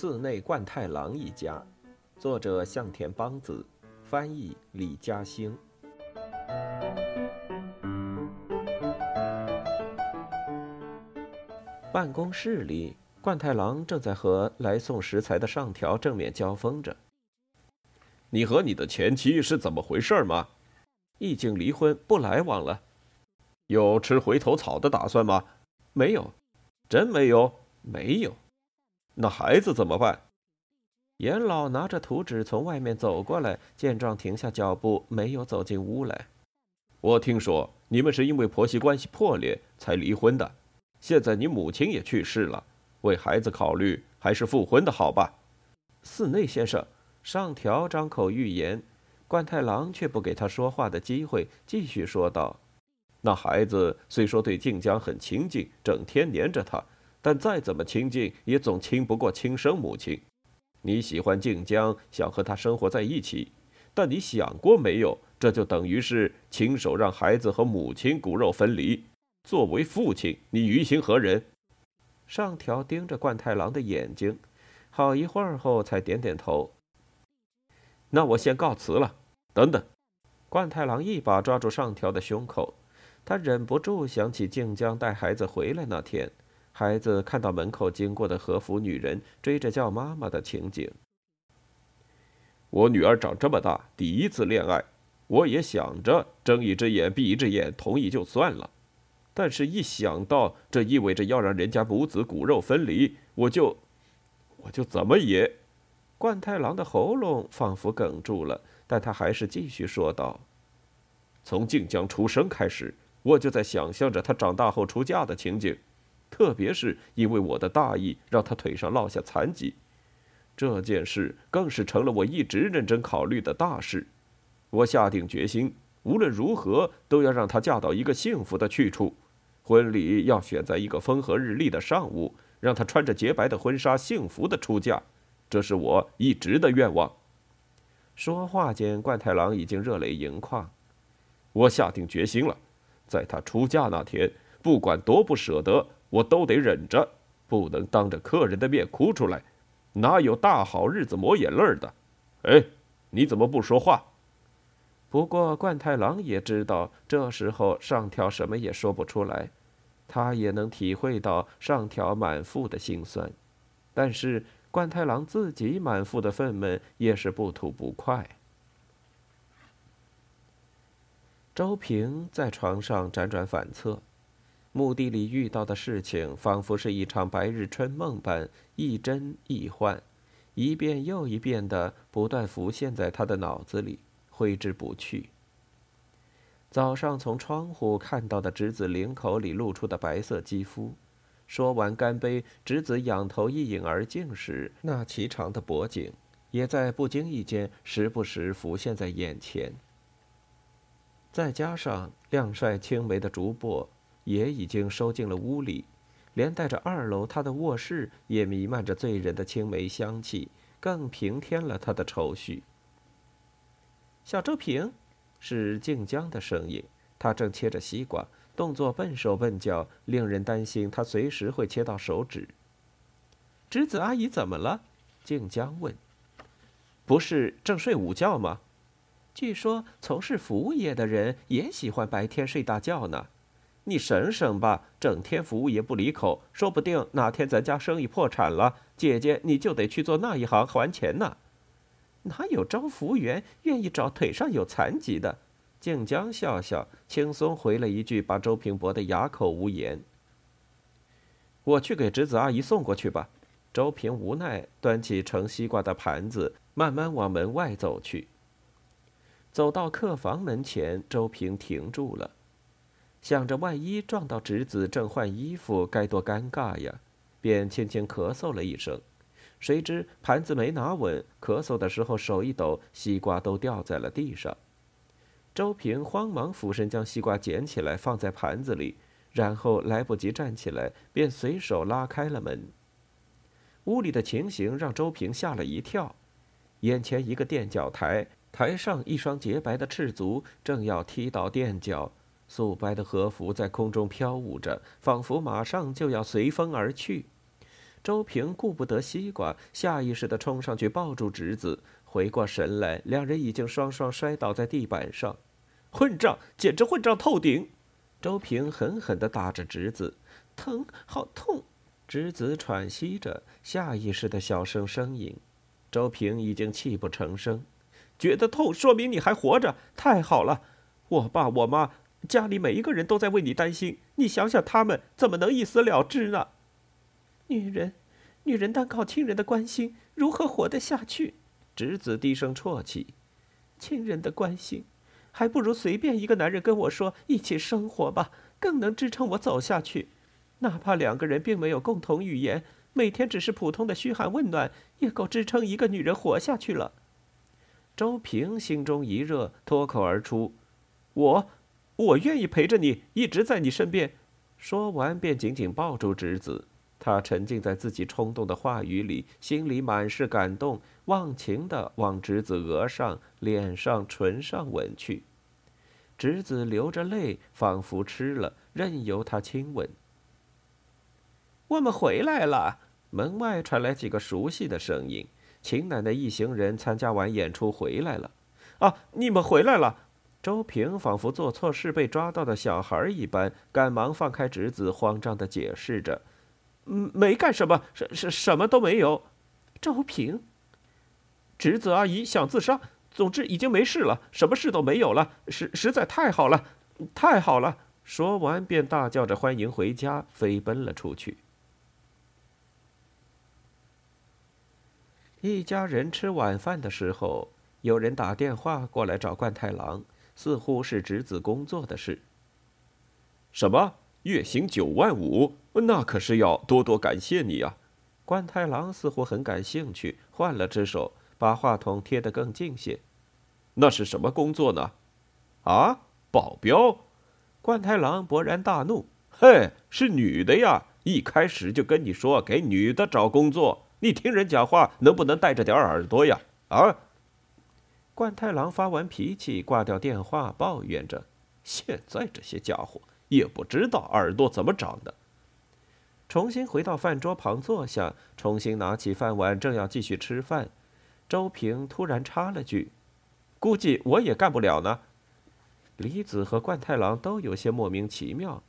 寺内贯太郎一家，作者向田邦子，翻译李嘉兴。办公室里，贯太郎正在和来送食材的上条正面交锋着。你和你的前妻是怎么回事吗？已经离婚，不来往了。有吃回头草的打算吗？没有，真没有，没有。那孩子怎么办？严老拿着图纸从外面走过来，见状停下脚步，没有走进屋来。我听说你们是因为婆媳关系破裂才离婚的，现在你母亲也去世了，为孩子考虑，还是复婚的好吧？寺内先生，上条张口欲言，冠太郎却不给他说话的机会，继续说道：“那孩子虽说对静江很亲近，整天黏着他。”但再怎么亲近，也总亲不过亲生母亲。你喜欢静江，想和他生活在一起，但你想过没有？这就等于是亲手让孩子和母亲骨肉分离。作为父亲，你于心何忍？上条盯着冠太郎的眼睛，好一会儿后才点点头。那我先告辞了。等等，冠太郎一把抓住上条的胸口，他忍不住想起静江带孩子回来那天。孩子看到门口经过的和服女人追着叫妈妈的情景。我女儿长这么大第一次恋爱，我也想着睁一只眼闭一只眼，同意就算了。但是，一想到这意味着要让人家母子骨肉分离，我就，我就怎么也……冠太郎的喉咙仿佛哽住了，但他还是继续说道：“从静江出生开始，我就在想象着她长大后出嫁的情景。”特别是因为我的大意，让他腿上落下残疾，这件事更是成了我一直认真考虑的大事。我下定决心，无论如何都要让她嫁到一个幸福的去处。婚礼要选在一个风和日丽的上午，让她穿着洁白的婚纱，幸福的出嫁。这是我一直的愿望。说话间，冠太郎已经热泪盈眶。我下定决心了，在她出嫁那天，不管多不舍得。我都得忍着，不能当着客人的面哭出来，哪有大好日子抹眼泪的？哎，你怎么不说话？不过冠太郎也知道，这时候上条什么也说不出来，他也能体会到上条满腹的心酸，但是冠太郎自己满腹的愤懑也是不吐不快。周平在床上辗转反侧。墓地里遇到的事情，仿佛是一场白日春梦般亦真亦幻，一遍又一遍的不断浮现在他的脑子里，挥之不去。早上从窗户看到的侄子领口里露出的白色肌肤，说完干杯，侄子仰头一饮而尽时，那颀长的脖颈，也在不经意间时不时浮现在眼前。再加上亮帅青梅的竹簸。也已经收进了屋里，连带着二楼他的卧室也弥漫着醉人的青梅香气，更平添了他的愁绪。小周平，是静江的声音，他正切着西瓜，动作笨手笨脚，令人担心他随时会切到手指。侄子阿姨怎么了？静江问。不是正睡午觉吗？据说从事服务业的人也喜欢白天睡大觉呢。你省省吧，整天服务也不离口，说不定哪天咱家生意破产了，姐姐你就得去做那一行还钱呢。哪有招服务员愿意找腿上有残疾的？静江笑笑，轻松回了一句，把周平驳得哑口无言。我去给侄子阿姨送过去吧。周平无奈，端起盛西瓜的盘子，慢慢往门外走去。走到客房门前，周平停住了。想着万一撞到侄子正换衣服，该多尴尬呀！便轻轻咳嗽了一声，谁知盘子没拿稳，咳嗽的时候手一抖，西瓜都掉在了地上。周平慌忙俯身将西瓜捡起来放在盘子里，然后来不及站起来，便随手拉开了门。屋里的情形让周平吓了一跳，眼前一个垫脚台，台上一双洁白的赤足正要踢到垫脚。素白的和服在空中飘舞着，仿佛马上就要随风而去。周平顾不得西瓜，下意识地冲上去抱住侄子。回过神来，两人已经双双摔倒在地板上。混账，简直混账透顶！周平狠狠地打着侄子，疼，好痛！侄子喘息着，下意识的小声呻吟。周平已经泣不成声，觉得痛，说明你还活着，太好了！我爸我妈，家里每一个人都在为你担心，你想想他们怎么能一死了之呢？女人，女人单靠亲人的关心如何活得下去？侄子低声啜泣：“亲人的关心，还不如随便一个男人跟我说一起生活吧，更能支撑我走下去。哪怕两个人并没有共同语言，每天只是普通的嘘寒问暖，也够支撑一个女人活下去了。”周平心中一热，脱口而出：“我，我愿意陪着你，一直在你身边。”说完，便紧紧抱住侄子。他沉浸在自己冲动的话语里，心里满是感动，忘情地往侄子额上、脸上、唇上吻去。侄子流着泪，仿佛吃了，任由他亲吻。我们回来了，门外传来几个熟悉的声音。秦奶奶一行人参加完演出回来了。啊，你们回来了！周平仿佛做错事被抓到的小孩一般，赶忙放开侄子，慌张地解释着。嗯，没干什么，什什什么都没有。周平，侄子阿姨想自杀。总之已经没事了，什么事都没有了，实实在太好了，太好了。说完便大叫着欢迎回家，飞奔了出去。一家人吃晚饭的时候，有人打电话过来找冠太郎，似乎是侄子工作的事。什么？月薪九万五？那可是要多多感谢你呀！冠太郎似乎很感兴趣，换了只手，把话筒贴得更近些。那是什么工作呢？啊，保镖！关太郎勃然大怒：“嘿，是女的呀！一开始就跟你说给女的找工作，你听人讲话能不能带着点耳朵呀？”啊！冠太郎发完脾气，挂掉电话，抱怨着：“现在这些家伙也不知道耳朵怎么长的。”重新回到饭桌旁坐下，重新拿起饭碗，正要继续吃饭，周平突然插了句：“估计我也干不了呢。”李子和冠太郎都有些莫名其妙，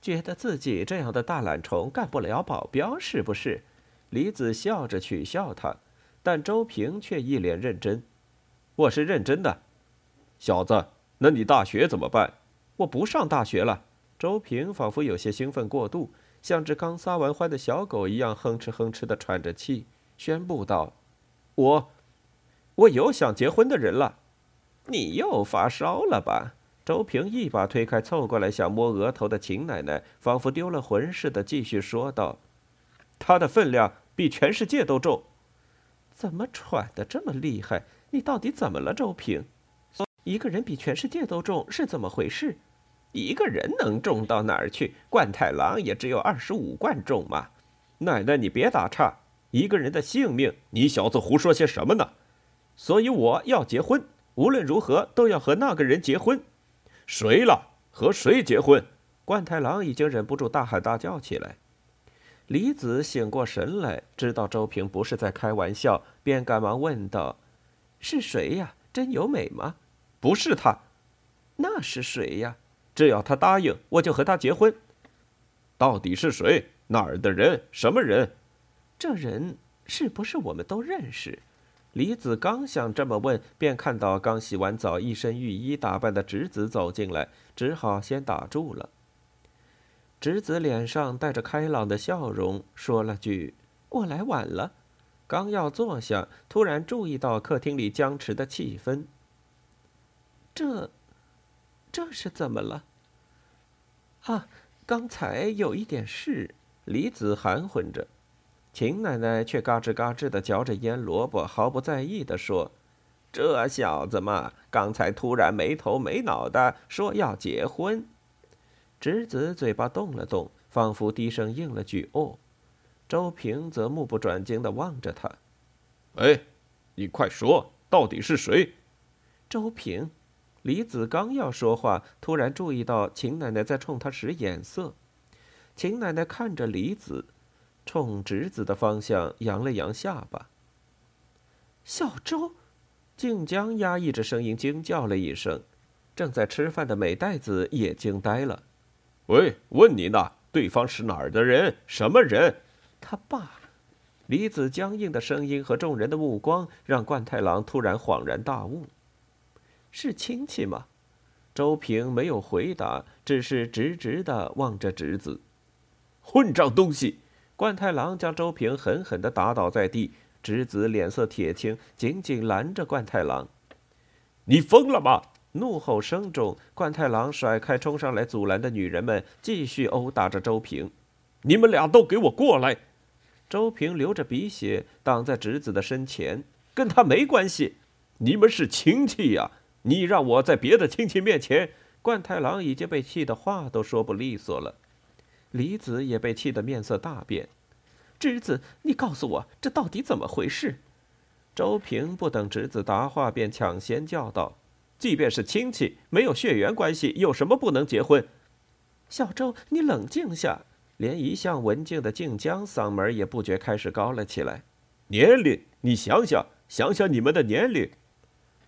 觉得自己这样的大懒虫干不了保镖，是不是？李子笑着取笑他，但周平却一脸认真：“我是认真的，小子，那你大学怎么办？”“我不上大学了。”周平仿佛有些兴奋过度。像只刚撒完欢的小狗一样哼哧哼哧的喘着气，宣布道：“我，我有想结婚的人了。”你又发烧了吧？周平一把推开凑过来想摸额头的秦奶奶，仿佛丢了魂似的继续说道：“他的分量比全世界都重。”怎么喘的这么厉害？你到底怎么了，周平？一个人比全世界都重是怎么回事？一个人能重到哪儿去？冠太郎也只有二十五贯重嘛！奶奶，你别打岔。一个人的性命，你小子胡说些什么呢？所以我要结婚，无论如何都要和那个人结婚。谁了？和谁结婚？冠太郎已经忍不住大喊大叫起来。李子醒过神来，知道周平不是在开玩笑，便赶忙问道：“是谁呀？真由美吗？”“不是他。”“那是谁呀？”只要他答应，我就和他结婚。到底是谁？哪儿的人？什么人？这人是不是我们都认识？李子刚想这么问，便看到刚洗完澡、一身浴衣打扮的侄子走进来，只好先打住了。侄子脸上带着开朗的笑容，说了句：“我来晚了。”刚要坐下，突然注意到客厅里僵持的气氛。这。这是怎么了？啊，刚才有一点事。李子含混着，秦奶奶却嘎吱嘎吱的嚼着腌萝卜，毫不在意的说：“这小子嘛，刚才突然没头没脑的说要结婚。”侄子嘴巴动了动，仿佛低声应了句“哦”。周平则目不转睛地望着他：“哎，你快说，到底是谁？”周平。李子刚要说话，突然注意到秦奶奶在冲他使眼色。秦奶奶看着李子，冲侄子的方向扬了扬下巴。小周，静江压抑着声音惊叫了一声，正在吃饭的美代子也惊呆了。喂，问你呢，对方是哪儿的人？什么人？他爸。李子僵硬的声音和众人的目光让冠太郎突然恍然大悟：是亲戚吗？周平没有回答，只是直直的望着侄子。混账东西！冠太郎将周平狠狠的打倒在地。侄子脸色铁青，紧紧拦着冠太郎。你疯了吗？怒吼声中，冠太郎甩开冲上来阻拦的女人们，继续殴打着周平。你们俩都给我过来！周平流着鼻血，挡在侄子的身前。跟他没关系，你们是亲戚呀！你让我在别的亲戚面前……冠太郎已经被气得话都说不利索了。李子也被气得面色大变。侄子，你告诉我，这到底怎么回事？周平不等侄子答话，便抢先叫道：“即便是亲戚，没有血缘关系，有什么不能结婚？”小周，你冷静下。连一向文静的静江嗓门也不觉开始高了起来。年龄，你想想，想想你们的年龄。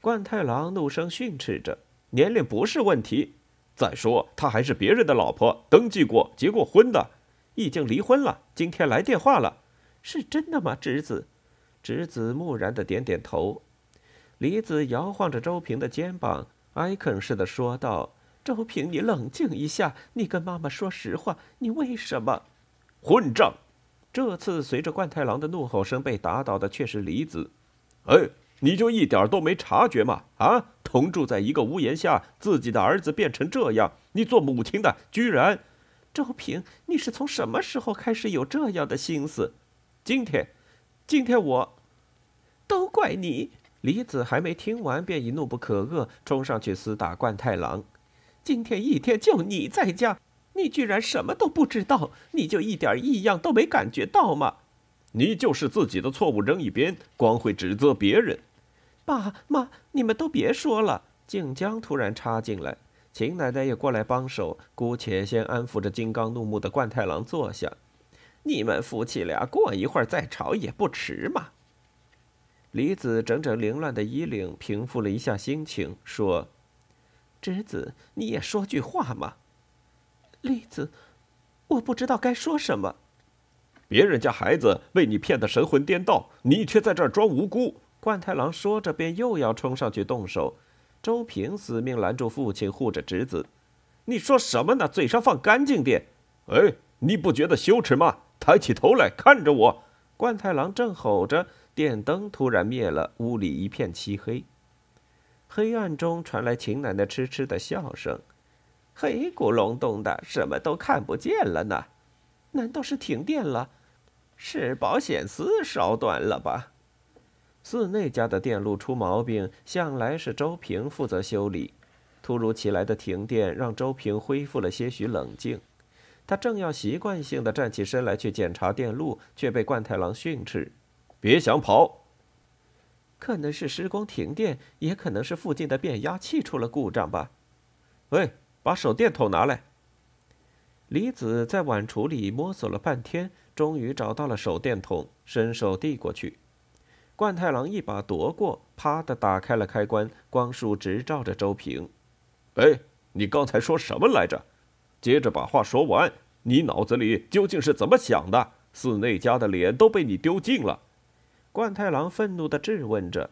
冠太郎怒声训斥着：“年龄不是问题。再说，他还是别人的老婆，登记过，结过婚的。”已经离婚了。今天来电话了，是真的吗，侄子？侄子木然的点点头。李子摇晃着周平的肩膀，哀恳似的说道：“周平，你冷静一下，你跟妈妈说实话，你为什么？混账！”这次随着冠太郎的怒吼声被打倒的却是李子。哎，你就一点都没察觉吗？啊，同住在一个屋檐下，自己的儿子变成这样，你做母亲的居然……周平，你是从什么时候开始有这样的心思？今天，今天我，都怪你！李子还没听完，便已怒不可遏，冲上去厮打冠太郎。今天一天就你在家，你居然什么都不知道？你就一点异样都没感觉到吗？你就是自己的错误扔一边，光会指责别人。爸妈，你们都别说了！静江突然插进来。秦奶奶也过来帮手，姑且先安抚着金刚怒目的冠太郎坐下。你们夫妻俩过一会儿再吵也不迟嘛。李子整整凌乱的衣领平复了一下心情，说：“侄子，你也说句话嘛。”栗子，我不知道该说什么。别人家孩子被你骗得神魂颠倒，你却在这儿装无辜。冠太郎说着，便又要冲上去动手。周平死命拦住父亲，护着侄子。你说什么呢？嘴上放干净点！哎，你不觉得羞耻吗？抬起头来看着我！冠太郎正吼着，电灯突然灭了，屋里一片漆黑。黑暗中传来秦奶奶痴痴的笑声：“黑咕隆咚的，什么都看不见了呢？难道是停电了？是保险丝烧断了吧？”寺内家的电路出毛病，向来是周平负责修理。突如其来的停电让周平恢复了些许冷静。他正要习惯性的站起身来去检查电路，却被冠太郎训斥：“别想跑！”可能是施工停电，也可能是附近的变压器出了故障吧。喂，把手电筒拿来。李子在碗橱里摸索了半天，终于找到了手电筒，伸手递过去。冠太郎一把夺过，啪的打开了开关，光束直照着周平。哎，你刚才说什么来着？接着把话说完。你脑子里究竟是怎么想的？寺内家的脸都被你丢尽了。冠太郎愤怒地质问着。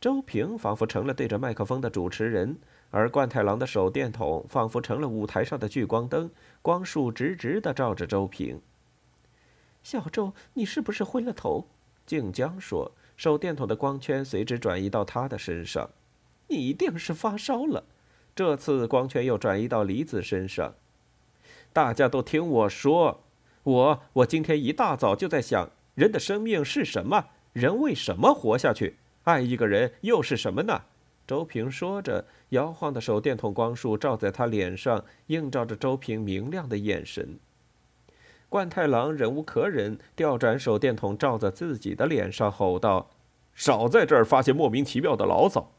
周平仿佛成了对着麦克风的主持人，而冠太郎的手电筒仿佛成了舞台上的聚光灯，光束直直地照着周平。小周，你是不是昏了头？静江说：“手电筒的光圈随之转移到他的身上，你一定是发烧了。”这次光圈又转移到李子身上。大家都听我说，我我今天一大早就在想，人的生命是什么？人为什么活下去？爱一个人又是什么呢？周平说着，摇晃的手电筒光束照在他脸上，映照着周平明亮的眼神。冠太郎忍无可忍，调转手电筒照在自己的脸上，吼道：“少在这儿发些莫名其妙的牢骚！”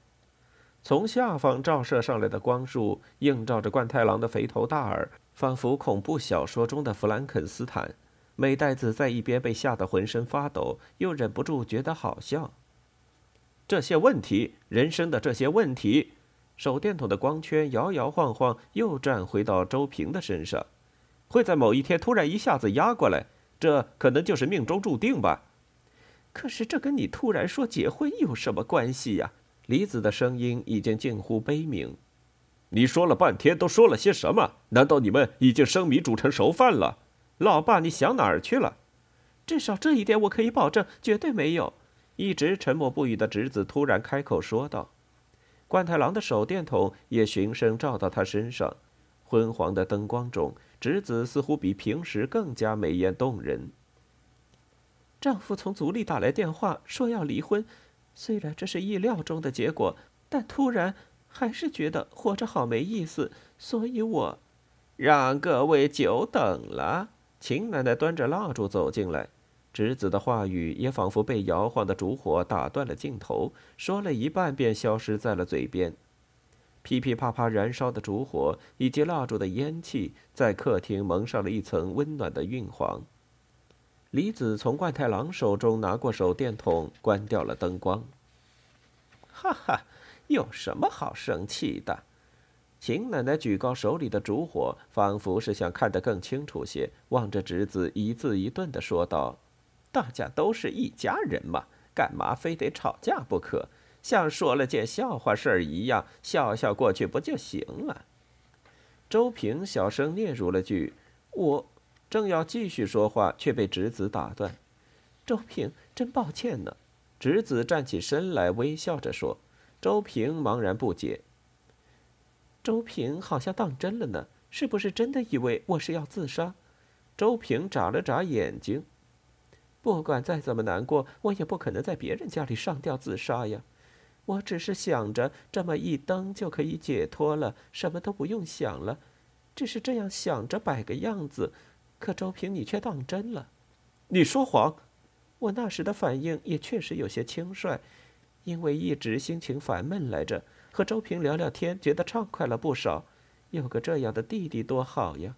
从下方照射上来的光束映照着冠太郎的肥头大耳，仿佛恐怖小说中的弗兰肯斯坦。美代子在一边被吓得浑身发抖，又忍不住觉得好笑。这些问题，人生的这些问题，手电筒的光圈摇摇晃晃，又转回到周平的身上，会在某一天突然一下子压过来，这可能就是命中注定吧。可是这跟你突然说结婚有什么关系呀？李子的声音已经近乎悲鸣。你说了半天，都说了些什么？难道你们已经生米煮成熟饭了？老爸，你想哪儿去了？至少这一点我可以保证，绝对没有。一直沉默不语的侄子突然开口说道：“冠太郎的手电筒也循声照到他身上，昏黄的灯光中，侄子似乎比平时更加美艳动人。丈夫从族里打来电话说要离婚，虽然这是意料中的结果，但突然还是觉得活着好没意思，所以我让各位久等了。”秦奶奶端着蜡烛走进来，侄子的话语也仿佛被摇晃的烛火打断了镜头，说了一半便消失在了嘴边。噼噼啪啪燃烧的烛火以及蜡烛的烟气，在客厅蒙上了一层温暖的晕黄。李子从冠太郎手中拿过手电筒，关掉了灯光。哈哈，有什么好生气的？秦奶奶举高手里的烛火，仿佛是想看得更清楚些，望着侄子，一字一顿地说道：“大家都是一家人嘛，干嘛非得吵架不可？像说了件笑话事儿一样，笑笑过去不就行了？”周平小声嗫嚅了句：“我正要继续说话，却被侄子打断。”“周平，真抱歉呢。”侄子站起身来，微笑着说。周平茫然不解。周平好像当真了呢，是不是真的以为我是要自杀？周平眨了眨眼睛。不管再怎么难过，我也不可能在别人家里上吊自杀呀。我只是想着这么一登就可以解脱了，什么都不用想了，只是这样想着摆个样子。可周平，你却当真了。你说谎。我那时的反应也确实有些轻率，因为一直心情烦闷来着。和周平聊聊天，觉得畅快了不少。有个这样的弟弟多好呀！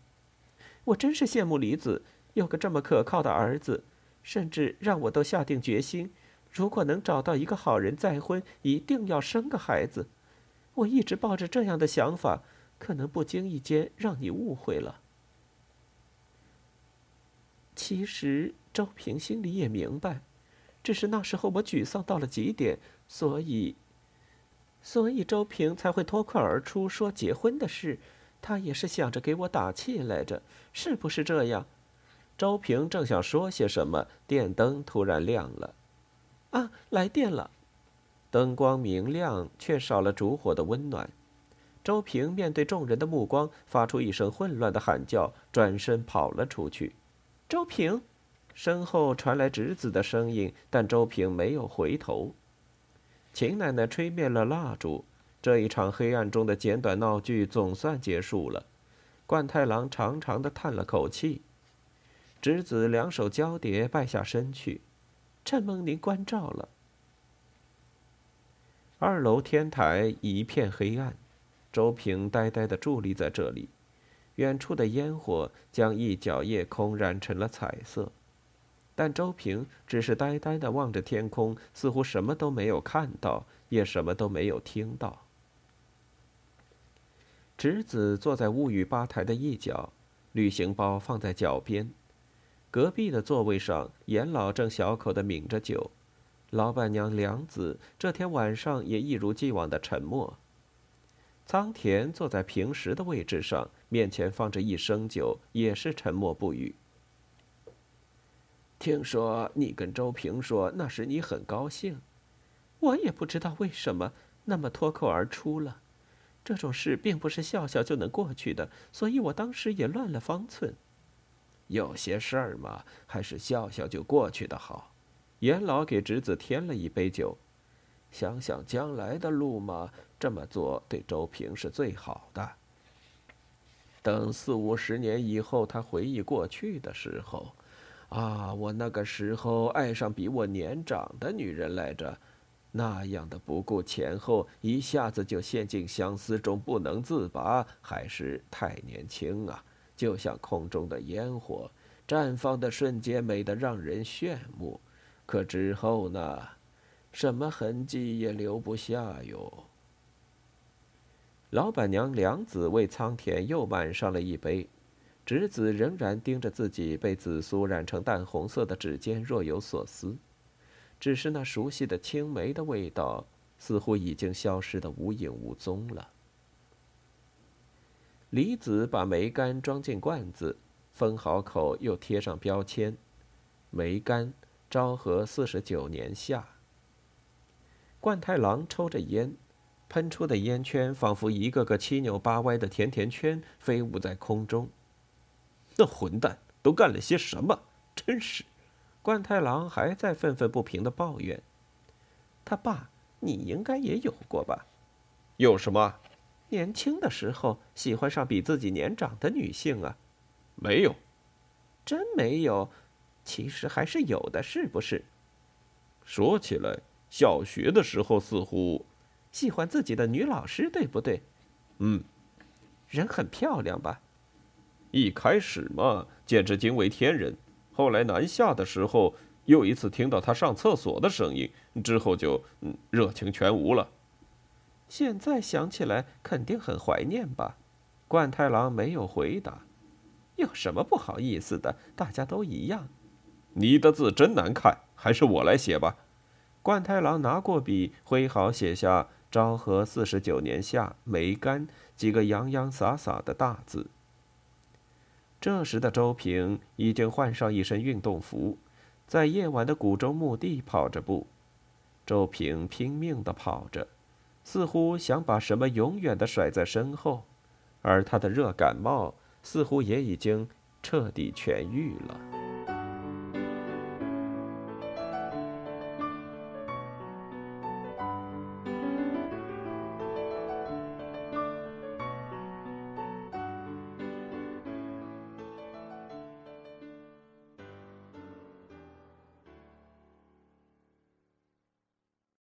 我真是羡慕李子有个这么可靠的儿子，甚至让我都下定决心，如果能找到一个好人再婚，一定要生个孩子。我一直抱着这样的想法，可能不经意间让你误会了。其实周平心里也明白，只是那时候我沮丧到了极点，所以。所以周平才会脱口而出说结婚的事，他也是想着给我打气来着，是不是这样？周平正想说些什么，电灯突然亮了，啊，来电了！灯光明亮，却少了烛火的温暖。周平面对众人的目光，发出一声混乱的喊叫，转身跑了出去。周平，身后传来侄子的声音，但周平没有回头。秦奶奶吹灭了蜡烛，这一场黑暗中的简短闹剧总算结束了。冠太郎长长的叹了口气，侄子两手交叠，败下身去。承蒙您关照了。二楼天台一片黑暗，周平呆呆的伫立在这里，远处的烟火将一角夜空染成了彩色。但周平只是呆呆的望着天空，似乎什么都没有看到，也什么都没有听到。侄子坐在物语吧台的一角，旅行包放在脚边。隔壁的座位上，严老正小口的抿着酒，老板娘梁子这天晚上也一如既往的沉默。仓田坐在平时的位置上，面前放着一升酒，也是沉默不语。听说你跟周平说那时你很高兴，我也不知道为什么那么脱口而出了。这种事并不是笑笑就能过去的，所以我当时也乱了方寸。有些事儿嘛，还是笑笑就过去的好。严老给侄子添了一杯酒，想想将来的路嘛，这么做对周平是最好的。等四五十年以后，他回忆过去的时候。啊，我那个时候爱上比我年长的女人来着，那样的不顾前后，一下子就陷进相思中不能自拔，还是太年轻啊！就像空中的烟火，绽放的瞬间美得让人炫目，可之后呢，什么痕迹也留不下哟。老板娘梁子为仓田又满上了一杯，侄子仍然盯着自己被紫苏染成淡红色的指尖，若有所思。只是那熟悉的青梅的味道，似乎已经消失的无影无踪了。李子把梅干装进罐子，封好口，又贴上标签：“梅干，昭和四十九年夏。”冠太郎抽着烟。喷出的烟圈仿佛一个个七扭八歪的甜甜圈，飞舞在空中。那混蛋都干了些什么？真是！冠太郎还在愤愤不平的抱怨。他爸，你应该也有过吧？有什么？年轻的时候喜欢上比自己年长的女性啊？没有，真没有。其实还是有的，是不是？说起来，小学的时候似乎……喜欢自己的女老师，对不对？嗯，人很漂亮吧？一开始嘛，简直惊为天人。后来南下的时候，又一次听到他上厕所的声音，之后就热情全无了。现在想起来，肯定很怀念吧？冠太郎没有回答。有什么不好意思的？大家都一样。你的字真难看，还是我来写吧。冠太郎拿过笔，挥毫写下。昭和四十九年夏，梅干几个洋洋洒洒的大字。这时的周平已经换上一身运动服，在夜晚的古州墓地跑着步。周平拼命地跑着，似乎想把什么永远地甩在身后，而他的热感冒似乎也已经彻底痊愈了。